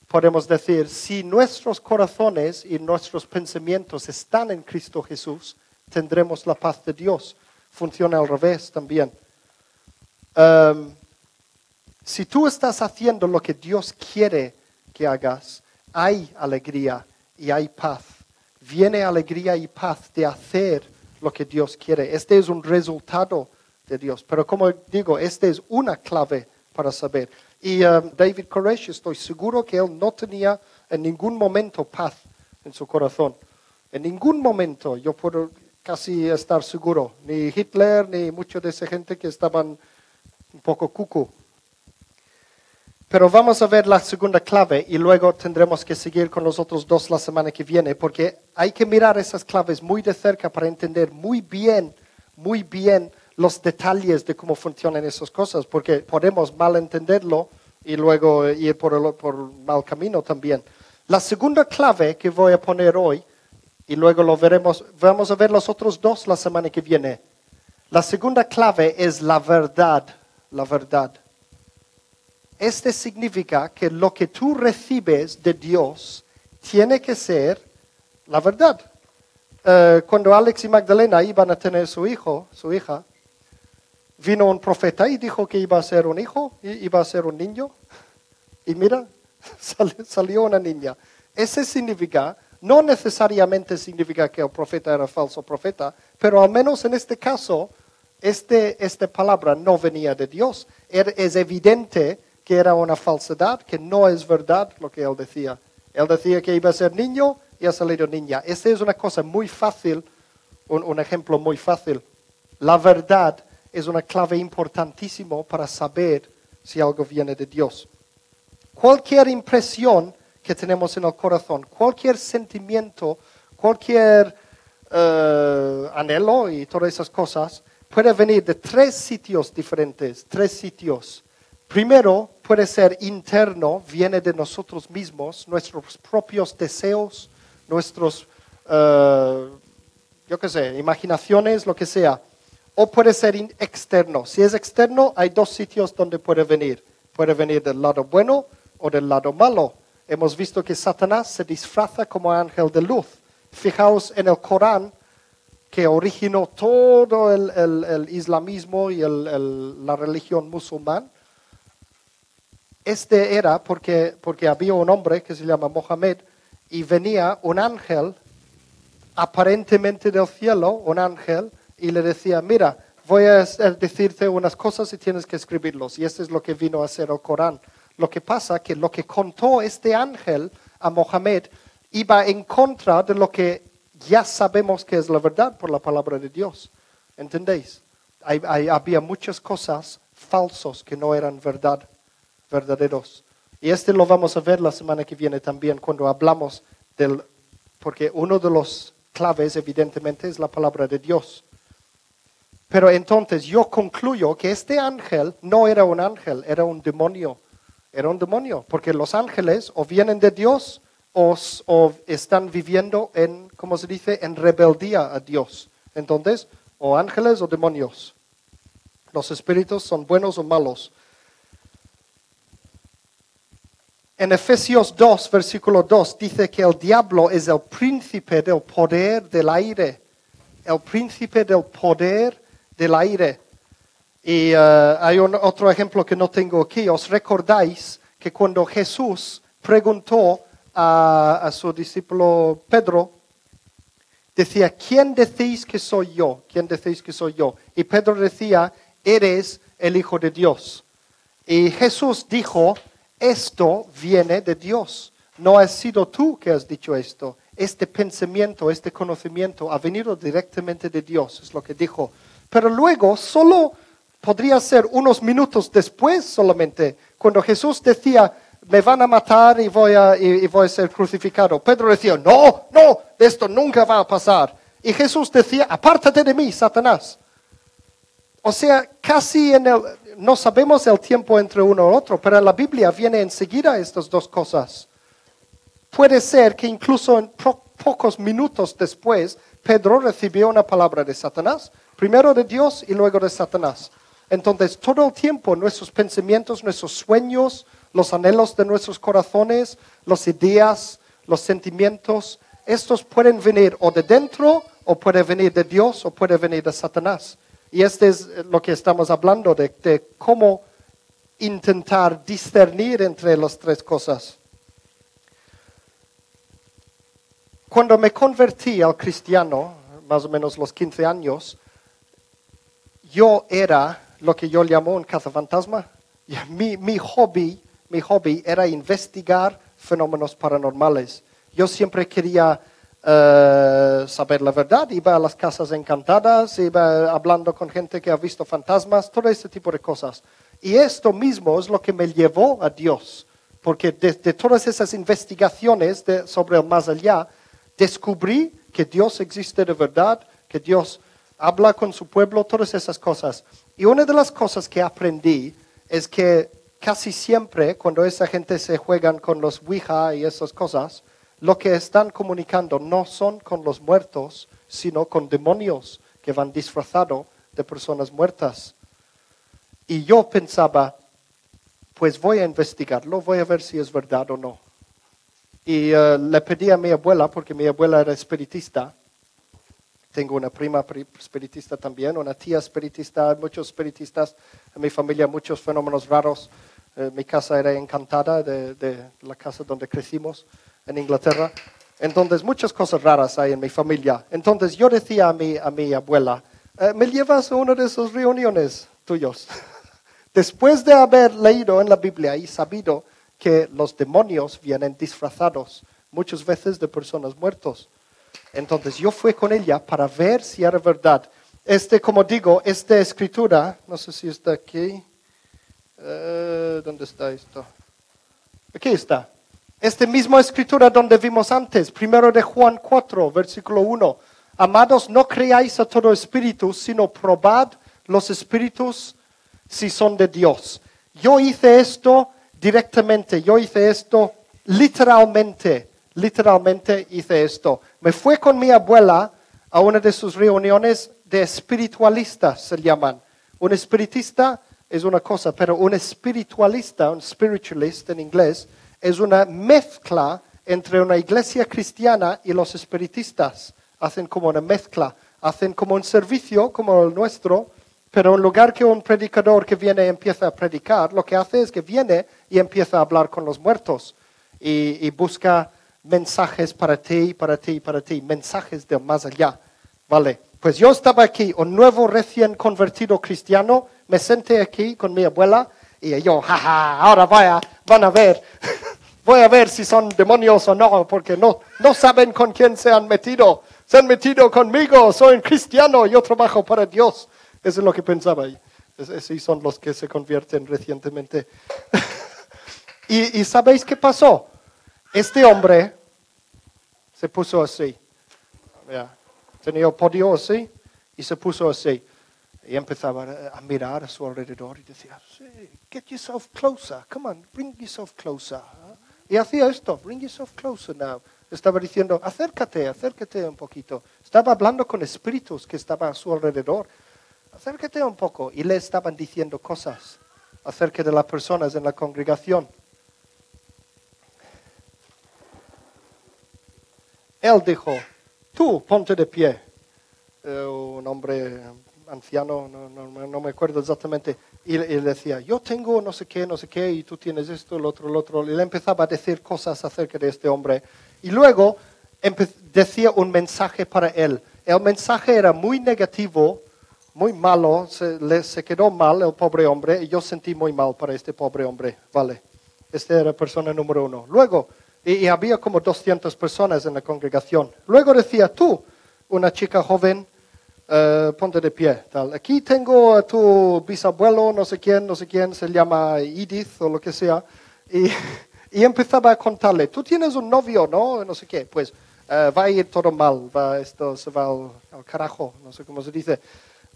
podemos decir, si nuestros corazones y nuestros pensamientos están en Cristo Jesús, tendremos la paz de Dios. Funciona al revés también. Um, si tú estás haciendo lo que Dios quiere que hagas, hay alegría y hay paz. Viene alegría y paz de hacer lo que Dios quiere. Este es un resultado de Dios. Pero como digo, este es una clave para saber. Y um, David Koresh, estoy seguro que él no tenía en ningún momento paz en su corazón. En ningún momento yo puedo casi estar seguro. Ni Hitler, ni mucha de esa gente que estaban un poco cucu. Pero vamos a ver la segunda clave y luego tendremos que seguir con los otros dos la semana que viene, porque hay que mirar esas claves muy de cerca para entender muy bien, muy bien los detalles de cómo funcionan esas cosas, porque podemos mal entenderlo y luego ir por el por mal camino también. La segunda clave que voy a poner hoy, y luego lo veremos, vamos a ver los otros dos la semana que viene. La segunda clave es la verdad, la verdad. Este significa que lo que tú recibes de Dios tiene que ser la verdad. Eh, cuando Alex y Magdalena iban a tener su hijo, su hija, vino un profeta y dijo que iba a ser un hijo, iba a ser un niño. Y mira, sal- salió una niña. Ese significa, no necesariamente significa que el profeta era falso profeta, pero al menos en este caso, este, esta palabra no venía de Dios. Er- es evidente que era una falsedad, que no es verdad lo que él decía. Él decía que iba a ser niño y ha salido niña. Esta es una cosa muy fácil, un, un ejemplo muy fácil. La verdad es una clave importantísima para saber si algo viene de Dios. Cualquier impresión que tenemos en el corazón, cualquier sentimiento, cualquier eh, anhelo y todas esas cosas, puede venir de tres sitios diferentes, tres sitios. Primero, puede ser interno, viene de nosotros mismos, nuestros propios deseos, nuestros, eh, yo qué sé, imaginaciones, lo que sea. O puede ser externo. Si es externo, hay dos sitios donde puede venir. Puede venir del lado bueno o del lado malo. Hemos visto que Satanás se disfraza como ángel de luz. Fijaos en el Corán, que originó todo el, islamismo y la religión musulmán. Este era porque, había un hombre que se llama Mohammed y venía un ángel aparentemente del cielo, un ángel, y le decía, mira, voy a hacer- decirte unas cosas y tienes que escribirlos. Y esto es lo que vino a ser el Corán. Lo que pasa que lo que contó este ángel a Mohammed iba en contra de lo que ya sabemos que es la verdad por la palabra de Dios. ¿Entendéis? Había muchas cosas falsos que no eran verdad, verdaderos. Y este lo vamos a ver la semana que viene también cuando hablamos del, porque uno de los claves evidentemente es la palabra de Dios. Pero entonces yo concluyo que este ángel no era un ángel, era un demonio. Era un demonio, porque los ángeles o vienen de Dios o, están viviendo en, ¿cómo se dice?, en rebeldía a Dios. Entonces, o ángeles o demonios. Los espíritus son buenos o malos. En Efesios 2, versículo 2, dice que el diablo es el príncipe del poder del aire. El príncipe del poder del aire. Y eh, hay un, otro ejemplo que no tengo aquí. ¿Os recordáis que cuando Jesús preguntó a, a su discípulo Pedro, decía, ¿quién decís que soy yo? ¿Quién decís que soy yo? Y Pedro decía, eres el Hijo de Dios. Y Jesús dijo, esto viene de Dios. No has sido tú que has dicho esto. Este pensamiento, este conocimiento ha venido directamente de Dios, es lo que dijo. Pero luego solo podría ser unos minutos después solamente, cuando Jesús decía, me van a matar y voy a, y, voy a ser crucificado. Pedro decía, no, no, esto nunca va a pasar. Y Jesús decía, apártate de mí, Satanás. O sea, casi en el, no sabemos el tiempo entre uno y otro, pero la Biblia viene enseguida estas dos cosas. Puede ser que incluso en po- pocos minutos después, Pedro recibió una palabra de Satanás, primero de Dios y luego de Satanás. Entonces, todo el tiempo nuestros pensamientos, nuestros sueños, los anhelos de nuestros corazones, las ideas, los sentimientos, estos pueden venir o de dentro, o puede venir de Dios, o puede venir de Satanás. Y este es lo que estamos hablando, de, de cómo intentar discernir entre las tres cosas. Cuando me convertí al cristiano, más o menos los 15 años, yo era lo que yo llamo un cazafantasma. Mi, mi hobby, mi hobby era investigar fenómenos paranormales. Yo siempre quería eh, saber la verdad, iba a las casas encantadas, iba hablando con gente que ha visto fantasmas, todo ese tipo de cosas. Y esto mismo es lo que me llevó a Dios, porque desde todas esas investigaciones de- sobre el más allá, descubrí que Dios existe de verdad, que Dios habla con su pueblo, todas esas cosas. Y una de las cosas que aprendí es que casi siempre cuando esa gente se juegan con los Ouija y esas cosas, lo que están comunicando no son con los muertos, sino con demonios que van disfrazados de personas muertas. Y yo pensaba, pues voy a investigarlo, voy a ver si es verdad o no. Y eh, le pedí a mi abuela, porque mi abuela era espiritista. Tengo una prima pri- espiritista también, una tía espiritista, muchos espiritistas en mi familia, muchos fenómenos raros. Eh, mi casa era encantada de, de la casa donde crecimos en Inglaterra. Entonces, muchas cosas raras hay en mi familia. Entonces, yo decía a mi, a mi abuela, eh, ¿me llevas a una de esas reuniones tuyos? Después de haber leído en la Biblia y sabido que los demonios vienen disfrazados muchas veces de personas muertas. Entonces yo fui con ella para ver si era verdad. Este, como digo, esta escritura, no sé si está aquí. Eh, ¿Dónde está esto? Aquí está. Esta misma escritura donde vimos antes, primero de Juan 4, versículo 1. Amados, no creáis a todo espíritu, sino probad los espíritus si son de Dios. Yo hice esto directamente, yo hice esto literalmente, literalmente hice esto. Me fui con mi abuela a una de sus reuniones de espiritualistas, se llaman. Un espiritista es una cosa, pero un espiritualista, un spiritualist en inglés, es una mezcla entre una iglesia cristiana y los espiritistas. Hacen como una mezcla, hacen como un servicio como el nuestro, pero en lugar que un predicador que viene y empieza a predicar, lo que hace es que viene y empieza a hablar con los muertos y, y busca mensajes para ti, para ti, para ti, mensajes de más allá. Vale, pues yo estaba aquí, un nuevo recién convertido cristiano, me senté aquí con mi abuela y yo, jaja, ahora vaya, van a ver, voy a ver si son demonios o no, porque no, no saben con quién se han metido. Se han metido conmigo, soy un cristiano, yo trabajo para Dios. Eso es lo que pensaba. Y Esos son los que se convierten recientemente. y, y ¿sabéis qué pasó? Este hombre se puso así. Tenía podio así y se puso así. Y empezaba a, mirar a su alrededor y decía, get yourself closer, come on, bring yourself closer. Y hacía esto, bring yourself closer now. Estaba diciendo, acércate, acércate un poquito. Estaba hablando con espíritus que estaban a su alrededor. Acércate un poco. Y le estaban diciendo cosas acerca de las personas en la congregación. Él dijo, tú ponte de pie. Eh, un hombre anciano, no, me acuerdo exactamente, y, decía, yo tengo no sé qué, no sé qué, y tú tienes esto, el otro, el otro. Y le empezaba a decir cosas acerca de este hombre. Y luego decía un mensaje para él. El mensaje era muy negativo, muy malo, se, se quedó mal el pobre hombre, y yo sentí muy mal para este pobre hombre. Vale, esta era persona número uno. Luego, y, había como 200 personas en la congregación. Luego decía, tú, una chica joven, eh, ponte de pie. Tal. Aquí tengo a tu bisabuelo, no sé quién, no sé quién, se llama Edith o lo que sea. Y, y empezaba a contarle, tú tienes un novio, ¿no? No sé qué. Pues eh, va a ir todo mal, va, esto se va al carajo, no sé cómo se dice.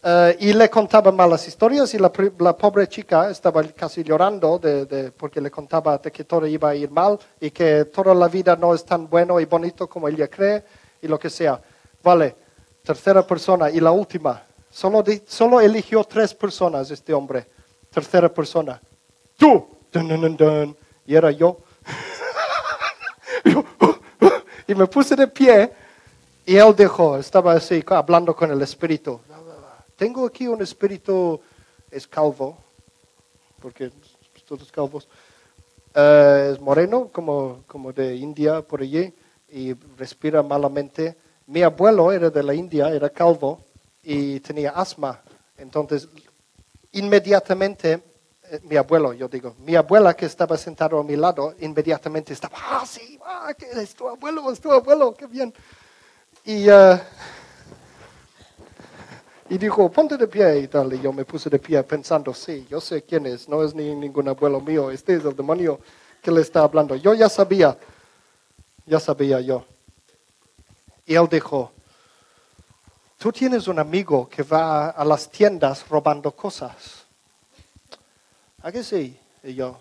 Eh, y le contaba malas historias y la, la pobre chica estaba casi llorando de, de- porque le contaba de que todo iba a ir mal y que toda la vida no es tan bueno y bonito como ella cree y lo que sea. Vale, tercera persona y la última. Solo, di- solo eligió tres personas este hombre. Tercera persona. Tú. Dun, dun, dun. Y era yo. Y me puse de pie y él dijo, estaba así, hablando con el espíritu. Tengo aquí un espíritu, es calvo, porque todos calvos. Eh, es moreno, como, como de India, por allí, y respira malamente. Mi abuelo era de la India, era calvo y tenía asma. Entonces, inmediatamente, eh, mi abuelo, yo digo, mi abuela que estaba sentado a mi lado, inmediatamente estaba, ah, sí, ah, es tu abuelo, es tu abuelo, qué bien. Y, eh, y dijo, ponte de pie y tal. Y yo me puse de pie pensando, sí, yo sé quién es, no es ni ningún abuelo mío, este es el demonio que le está hablando. Yo ya sabía, ya sabía yo. Y él dijo, tú tienes un amigo que va a las tiendas robando cosas. ¿A que sí? Y yo,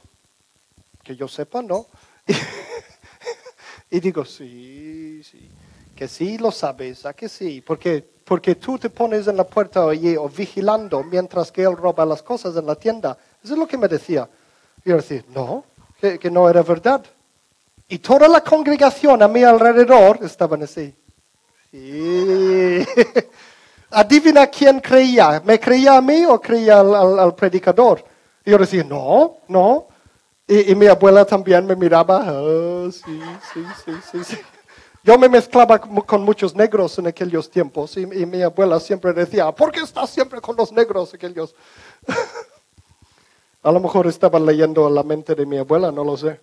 que yo sepa, no. y digo, sí, sí, que sí lo sabes, ¿a que sí? Porque, porque tú te pones en la puerta allí o vigilando mientras que él roba las cosas en la tienda. Eso es lo que me decía. Y yo decía, no, que, no era verdad. Y toda la congregación a mi alrededor estaban así. Sí. Adivina quién creía. ¿Me creía a mí o creía al, al- al predicador? Y yo decía, no, no. Y, y mi abuela también me miraba. "Ah, sí, sí, sí, sí, sí. Yo me mezclaba con muchos negros en aquellos tiempos y, y mi abuela siempre decía, ¿por qué estás siempre con los negros aquellos? A lo mejor estaba leyendo la mente de mi abuela, no lo sé.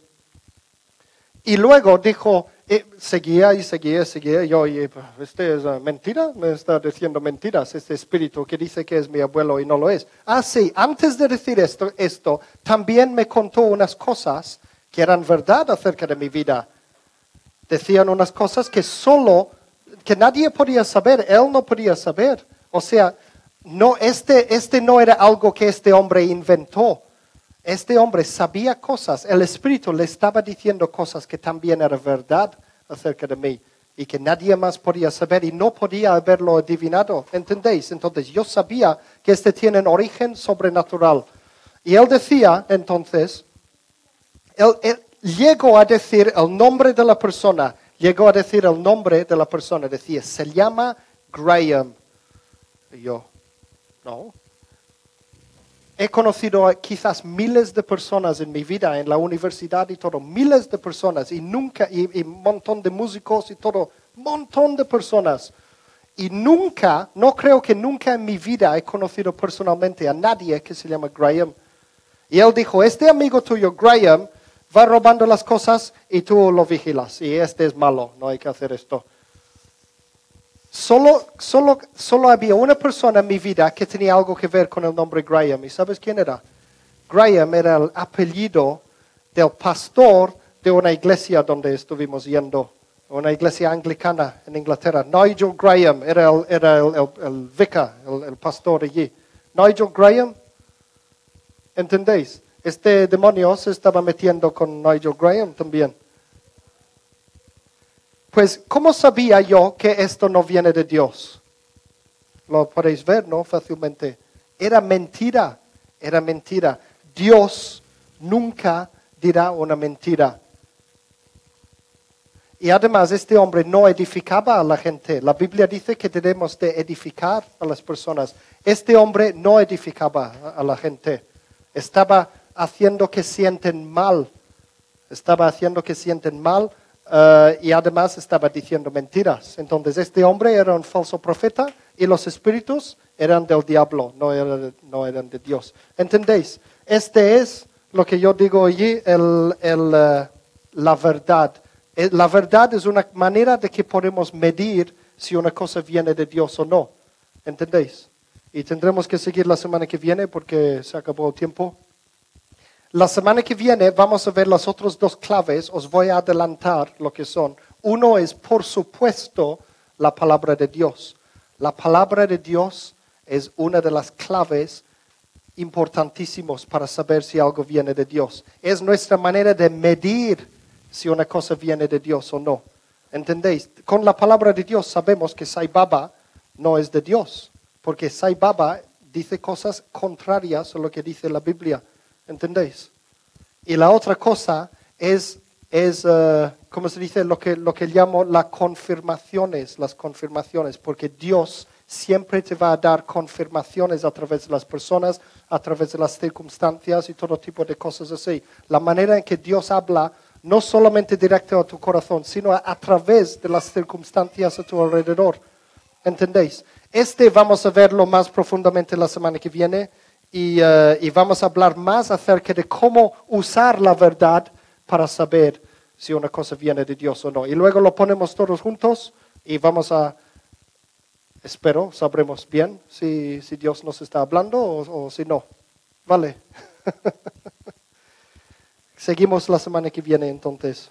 Y luego dijo, eh, seguía y seguía y seguía. Y yo, oye, este es eh, mentira, me está diciendo mentiras este espíritu que dice que es mi abuelo y no lo es. Ah, sí, antes de decir esto, esto también me contó unas cosas que eran verdad acerca de mi vida. Decían unas cosas que solo, que nadie podía saber, él no podía saber. O sea, no, este, este no era algo que este hombre inventó. Este hombre sabía cosas, el Espíritu le estaba diciendo cosas que también eran verdad acerca de mí y que nadie más podía saber y no podía haberlo adivinado. ¿Entendéis? Entonces yo sabía que este tiene un origen sobrenatural. Y él decía entonces, él llegó a decir el nombre de la persona, llegó a decir el nombre de la persona, decía, se llama Graham. Y yo, no, He conocido quizás miles de personas en mi vida, en la universidad y todo, miles de personas y nunca, y un montón de músicos y todo, montón de personas. Y nunca, no creo que nunca en mi vida he conocido personalmente a nadie que se llama Graham. Y él dijo, este amigo tuyo, Graham, va robando las cosas y tú lo vigilas. Y este es malo, no hay que hacer esto. Solo, solo, solo había una persona en mi vida que tenía algo que ver con el nombre Graham. ¿Y sabes quién era? Graham era el apellido del pastor de una iglesia donde estuvimos yendo, una iglesia anglicana en Inglaterra. Nigel Graham era el, era el, el- el vicar, el, el pastor allí. Nigel Graham, ¿entendéis? Este demonio se estaba metiendo con Nigel Graham también. Pues, ¿cómo sabía yo que esto no viene de Dios? Lo podéis ver, ¿no? Fácilmente. Era mentira, era mentira. Dios nunca dirá una mentira. Y además este hombre no edificaba a la gente. La Biblia dice que debemos de edificar a las personas. Este hombre no edificaba a la gente. Estaba haciendo que sienten mal. Estaba haciendo que sienten mal eh, y además estaba diciendo mentiras. Entonces este hombre era un falso profeta y los espíritus eran del diablo, no eran, no eran de Dios. ¿Entendéis? Este es lo que yo digo allí, el, el, eh, la verdad. Eh, La verdad es una manera de que podemos medir si una cosa viene de Dios o no. ¿Entendéis? Y tendremos que seguir la semana que viene porque se acabó el tiempo. La semana que viene vamos a ver las otras dos claves. Os voy a adelantar lo que son. Uno es, por supuesto, la palabra de Dios. La palabra de Dios es una de las claves importantísimos para saber si algo viene de Dios. Es nuestra manera de medir si una cosa viene de Dios o no. ¿Entendéis? Con la palabra de Dios sabemos que Sai Baba no es de Dios, porque Sai Baba dice cosas contrarias a lo que dice la Biblia. ¿Entendéis? Y la otra cosa es, es uh, ¿cómo se dice? Lo que, lo que llamo las confirmaciones, las confirmaciones, porque Dios siempre te va a dar confirmaciones a través de las personas, a través de las circunstancias y todo tipo de cosas así. La manera en que Dios habla no solamente directo a tu corazón, sino a, través de las circunstancias a tu alrededor. ¿Entendéis? Este vamos a verlo más profundamente la semana que viene y, uh, y vamos a hablar más acerca de cómo usar la verdad para saber si una cosa viene de Dios o no. Y luego lo ponemos todos juntos y vamos a, espero, sabremos bien si, si Dios nos está hablando o, o si no. Vale. Seguimos la semana que viene entonces.